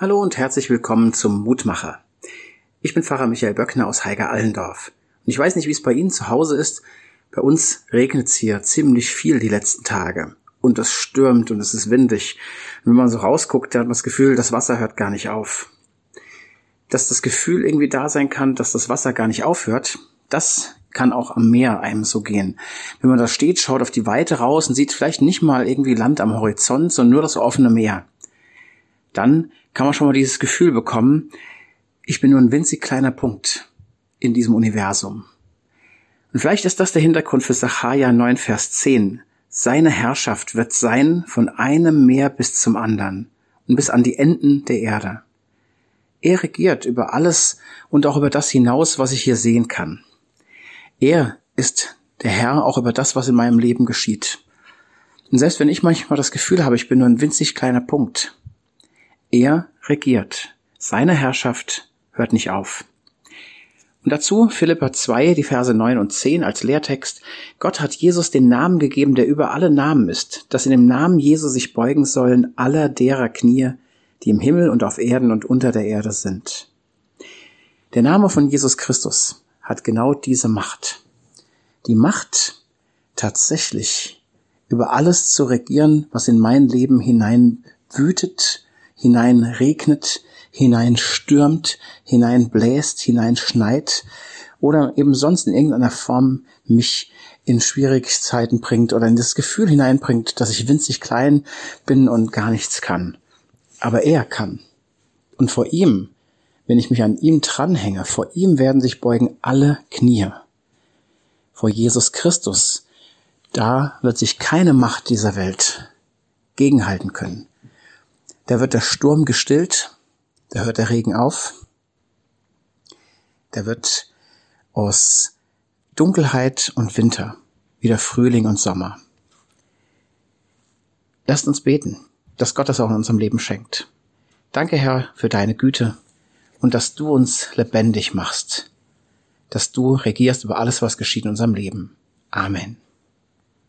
Hallo und herzlich willkommen zum Mutmacher. Ich bin Pfarrer Michael Böckner aus Heiger Allendorf. Und ich weiß nicht, wie es bei Ihnen zu Hause ist. Bei uns regnet es hier ziemlich viel die letzten Tage. Und es stürmt und es ist windig. Und wenn man so rausguckt, dann hat man das Gefühl, das Wasser hört gar nicht auf. Dass das Gefühl irgendwie da sein kann, dass das Wasser gar nicht aufhört, das kann auch am Meer einem so gehen. Wenn man da steht, schaut auf die Weite raus und sieht vielleicht nicht mal irgendwie Land am Horizont, sondern nur das offene Meer. Dann kann man schon mal dieses Gefühl bekommen, ich bin nur ein winzig kleiner Punkt in diesem Universum. Und vielleicht ist das der Hintergrund für Sacharja 9, Vers 10. Seine Herrschaft wird sein von einem Meer bis zum anderen und bis an die Enden der Erde. Er regiert über alles und auch über das hinaus, was ich hier sehen kann. Er ist der Herr auch über das, was in meinem Leben geschieht. Und selbst wenn ich manchmal das Gefühl habe, ich bin nur ein winzig kleiner Punkt, er regiert. Seine Herrschaft hört nicht auf. Und dazu Philippa 2, die Verse 9 und 10 als Lehrtext. Gott hat Jesus den Namen gegeben, der über alle Namen ist, dass in dem Namen Jesu sich beugen sollen aller derer Knie, die im Himmel und auf Erden und unter der Erde sind. Der Name von Jesus Christus hat genau diese Macht. Die Macht, tatsächlich über alles zu regieren, was in mein Leben hinein wütet hineinregnet, hineinstürmt, hineinbläst, hineinschneit oder eben sonst in irgendeiner Form mich in Schwierigkeiten bringt oder in das Gefühl hineinbringt, dass ich winzig klein bin und gar nichts kann. Aber er kann. Und vor ihm, wenn ich mich an ihm dranhänge, vor ihm werden sich beugen alle Knie. Vor Jesus Christus, da wird sich keine Macht dieser Welt gegenhalten können. Da wird der Sturm gestillt, da hört der Regen auf, da wird aus Dunkelheit und Winter wieder Frühling und Sommer. Lasst uns beten, dass Gott das auch in unserem Leben schenkt. Danke, Herr, für deine Güte und dass du uns lebendig machst, dass du regierst über alles, was geschieht in unserem Leben. Amen.